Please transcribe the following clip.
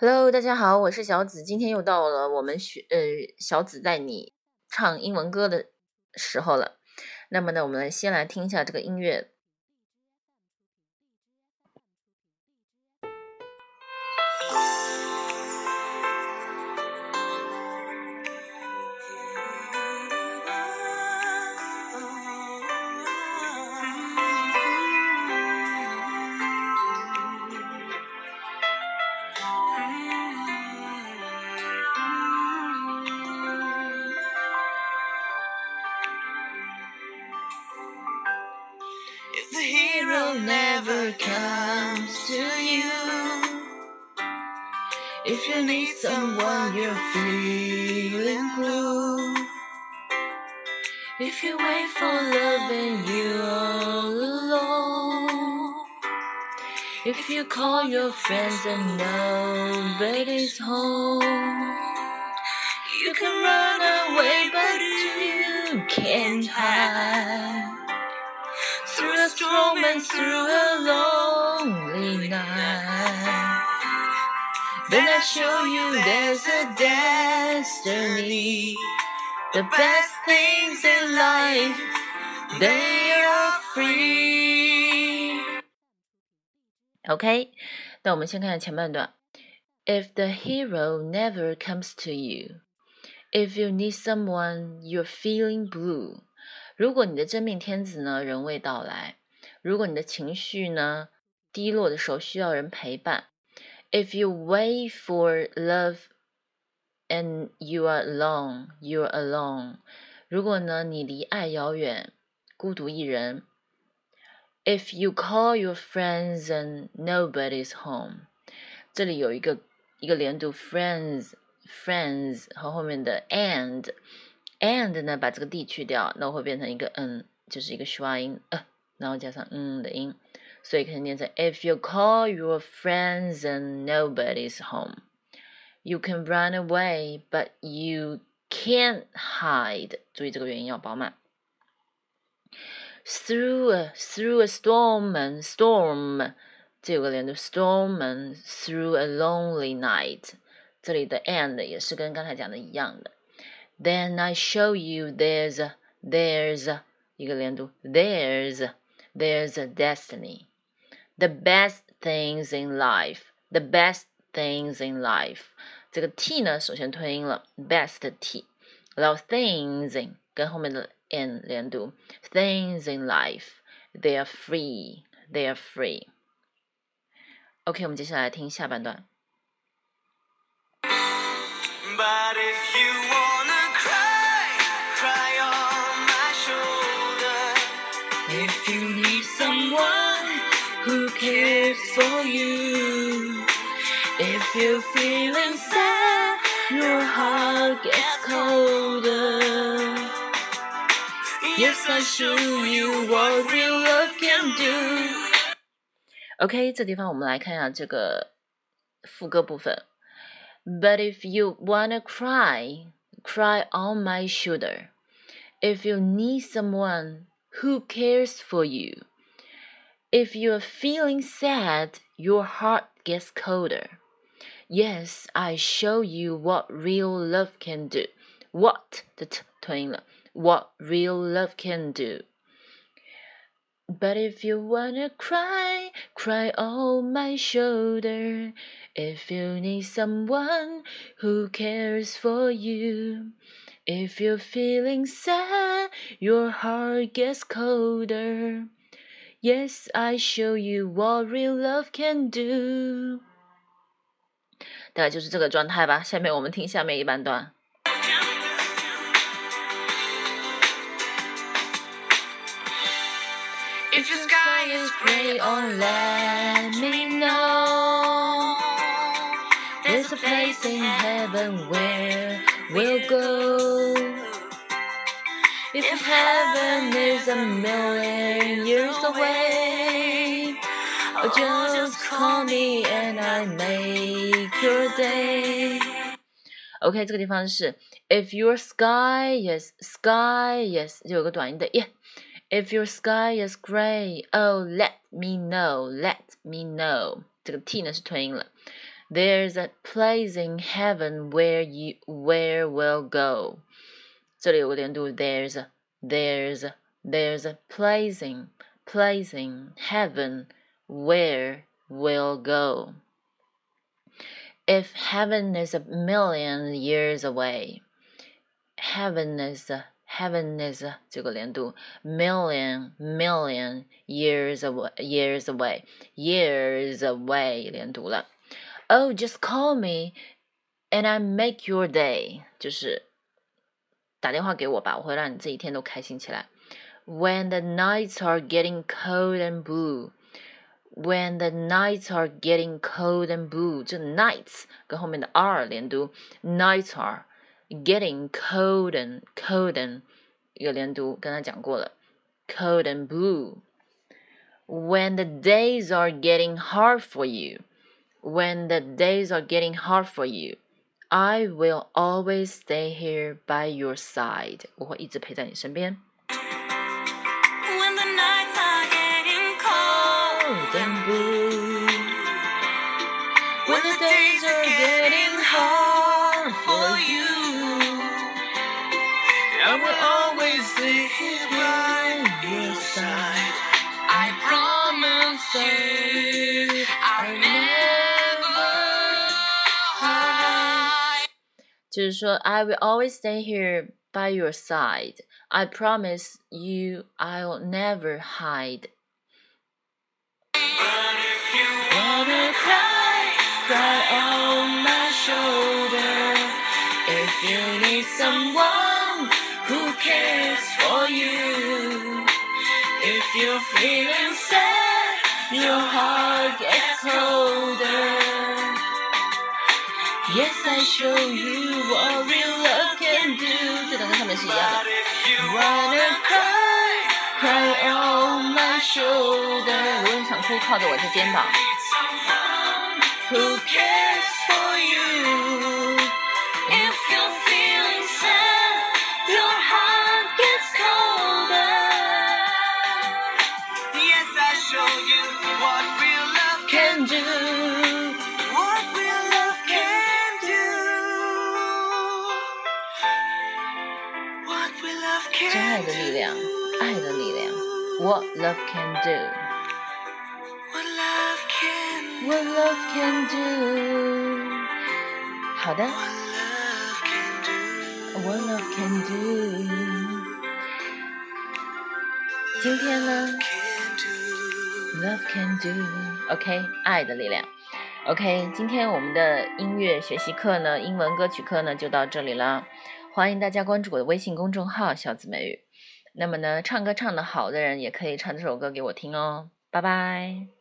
Hello，大家好，我是小紫，今天又到了我们学呃小紫带你唱英文歌的时候了。那么呢，我们先来听一下这个音乐。Never comes to you, if you need someone you're feeling blue, if you wait for love and you're all alone, if you call your friends and nobody's home, you can run away but you can't hide through a storm and through a lonely night. Then I show you there's a destiny. The best things in life, they are free. OK，那我们先看前半段。If the hero never comes to you, if you need someone, you're feeling blue. 如果你的真命天子呢仍未到来， 如果你的情绪呢低落的时候需要人陪伴，If you wait for love and you are alone, you are alone。如果呢你离爱遥远，孤独一人，If you call your friends and nobody's home，这里有一个一个连读，friends friends 和后面的 and。and 呢，把这个 d 去掉，那会变成一个 n，就是一个虚化音，呃，然后加上嗯的音，所以可以念成 If you call your friends and nobody's home, you can run away, but you can't hide。注意这个元音要饱满。Through a through a storm and storm，这有个连读 storm and through a lonely night。这里的 and 也是跟刚才讲的一样的。Then I show you there's a there's a 一个连读 there's there's a destiny. The best things in life, the best things in life. 这个 t 呢，首先吞音了 best t，然后 things in 跟后面的 n 连读 things in life they are free, they are free. OK，我们接下来听下半段。But if you wanna who cares for you. If you're feeling sad, your heart gets colder. Yes, I show you what real love can do. OK，这地方我们来看一下这个副歌部分。But if you wanna cry, cry on my shoulder. If you need someone who cares for you. If you're feeling sad, your heart gets colder. Yes, I show you what real love can do. What 的 t 吞音了。What real love can do. But if you wanna cry, cry on my shoulder. If you need someone who cares for you. If you're feeling sad, your heart gets colder. Yes, I show you what real love can do. 大概就是这个状态吧。下面我们听下面一半段。 If your sky is gray, oh let me know. There's a place in heaven where we'll go. If heaven is a million years away, Or just call me and I make your day. OK，这个地方是 If your sky is sky is 就有个短音的 yeah。If your sky is gray, oh let me know, let me know。这个 t 呢是吞音了。 There's a place in heaven where you where we'll go。这里有个连读，There's a, there's a, there's a place in place in heaven where we'll go. If heaven is a million years away, heaven is a heaven is 这个连读，million million years away years away years away 连读了。Oh, just call me, and I make your day，就是打电话给我吧，我会让你这一天都开心起来。 When the nights are getting cold and blue, when the nights are getting cold and blue，这 nights 跟后面的 are 连读，nights are getting cold and cold and 一个连读，刚才讲过了，cold and blue。When the days are getting hard for you when the days are getting hard for you, I will always stay here by your side. 我会一直陪在你身边。 cold and blue, when the days are getting hard for you, I will always stay here by your side. I promise you, I'll never hide. 就是说，I will always stay here by your side. I promise you, I'll never hide. you're feeling sad, your heart gets colder. Yes, I show you what real love can do. 这个跟上面是一样的 But。if you wanna cry, cry on my shoulder. 如果你想哭，靠着我的肩膀。 Need someone who cares for you. do. What real love can do. What real love 真 can 爱的力量，爱的力量。What love can do. What love can What love can do. 好的 What love can do. What love can do. 今天呢 Can do. ，Love can do。OK，爱的力量。OK，今天我们的音乐学习课呢，英文歌曲课呢就到这里了。欢迎大家关注我的微信公众号“小紫美语”。那么呢，唱歌唱得好的人也可以唱这首歌给我听哦。拜拜。